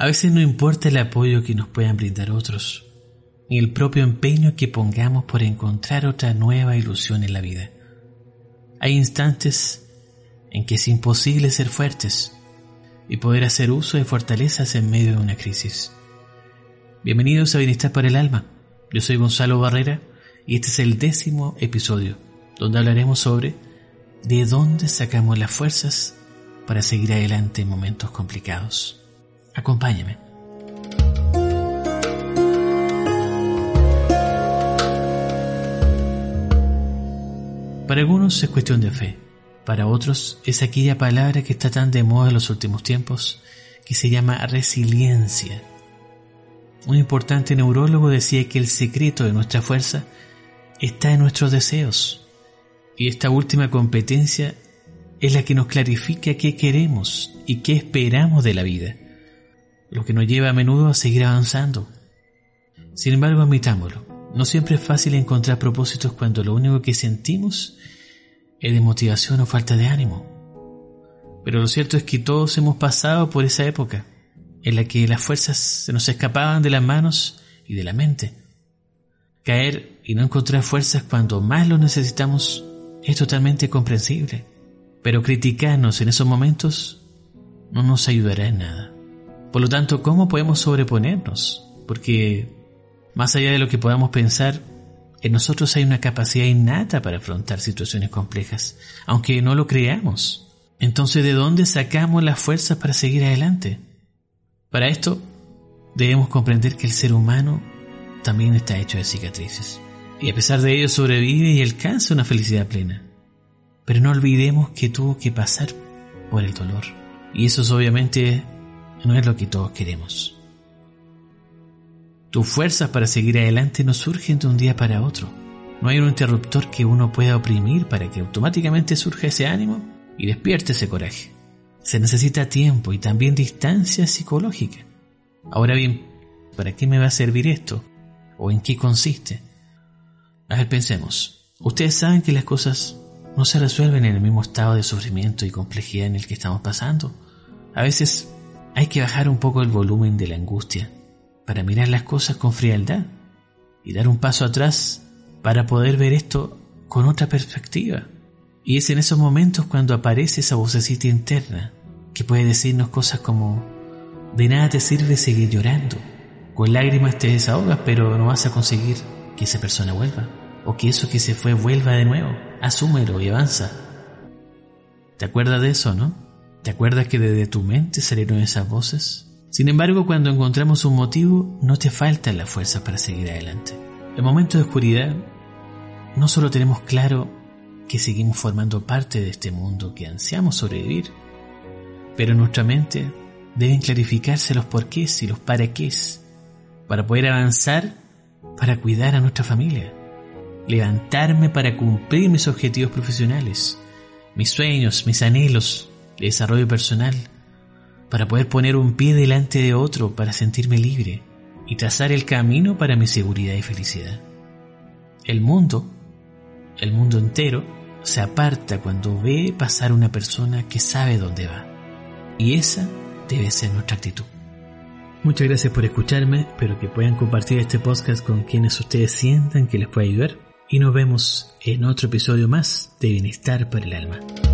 A veces no importa el apoyo que nos puedan brindar otros, ni el propio empeño que pongamos por encontrar otra nueva ilusión en la vida. Hay instantes en que es imposible ser fuertes y poder hacer uso de fortalezas en medio de una crisis. Bienvenidos a Bienestar para el Alma. Yo soy Gonzalo Barrera y este es el décimo episodio donde hablaremos sobre de dónde sacamos las fuerzas para seguir adelante en momentos complicados. Acompáñeme. Para algunos es cuestión de fe, para otros es aquella palabra que está tan de moda en los últimos tiempos que se llama resiliencia. Un importante neurólogo decía que el secreto de nuestra fuerza está en nuestros deseos y esta última competencia es la que nos clarifica qué queremos y qué esperamos de la vida lo que nos lleva a menudo a seguir avanzando. Sin embargo, admitámoslo, no siempre es fácil encontrar propósitos cuando lo único que sentimos es de motivación o falta de ánimo. Pero lo cierto es que todos hemos pasado por esa época en la que las fuerzas se nos escapaban de las manos y de la mente. Caer y no encontrar fuerzas cuando más lo necesitamos es totalmente comprensible, pero criticarnos en esos momentos no nos ayudará en nada. Por lo tanto, ¿cómo podemos sobreponernos? Porque más allá de lo que podamos pensar, en nosotros hay una capacidad innata para afrontar situaciones complejas, aunque no lo creamos. Entonces, ¿de dónde sacamos las fuerzas para seguir adelante? Para esto, debemos comprender que el ser humano también está hecho de cicatrices. Y a pesar de ello sobrevive y alcanza una felicidad plena. Pero no olvidemos que tuvo que pasar por el dolor. Y eso es obviamente no es lo que todos queremos. Tus fuerzas para seguir adelante no surgen de un día para otro. No hay un interruptor que uno pueda oprimir para que automáticamente surja ese ánimo y despierte ese coraje. Se necesita tiempo y también distancia psicológica. Ahora bien, ¿para qué me va a servir esto? ¿O en qué consiste? A ver, pensemos. Ustedes saben que las cosas no se resuelven en el mismo estado de sufrimiento y complejidad en el que estamos pasando. A veces hay que bajar un poco el volumen de la angustia para mirar las cosas con frialdad y dar un paso atrás para poder ver esto con otra perspectiva. Y es en esos momentos cuando aparece esa vocecita interna que puede decirnos cosas como, de nada te sirve seguir llorando, con lágrimas te desahogas pero no vas a conseguir que esa persona vuelva, o que eso que se fue vuelva de nuevo, asúmelo y avanza. ¿Te acuerdas de eso, no? ¿Te acuerdas que desde tu mente salieron esas voces? Sin embargo, cuando encontramos un motivo, no te falta la fuerza para seguir adelante. En momentos de oscuridad, no solo tenemos claro que seguimos formando parte de este mundo que ansiamos sobrevivir, pero en nuestra mente deben clarificarse los porqués y los para qué para poder avanzar, para cuidar a nuestra familia, levantarme para cumplir mis objetivos profesionales, mis sueños, mis anhelos, de desarrollo personal, para poder poner un pie delante de otro para sentirme libre y trazar el camino para mi seguridad y felicidad. El mundo, el mundo entero, se aparta cuando ve pasar una persona que sabe dónde va. Y esa debe ser nuestra actitud. Muchas gracias por escucharme, espero que puedan compartir este podcast con quienes ustedes sientan que les puede ayudar y nos vemos en otro episodio más de Bienestar para el Alma.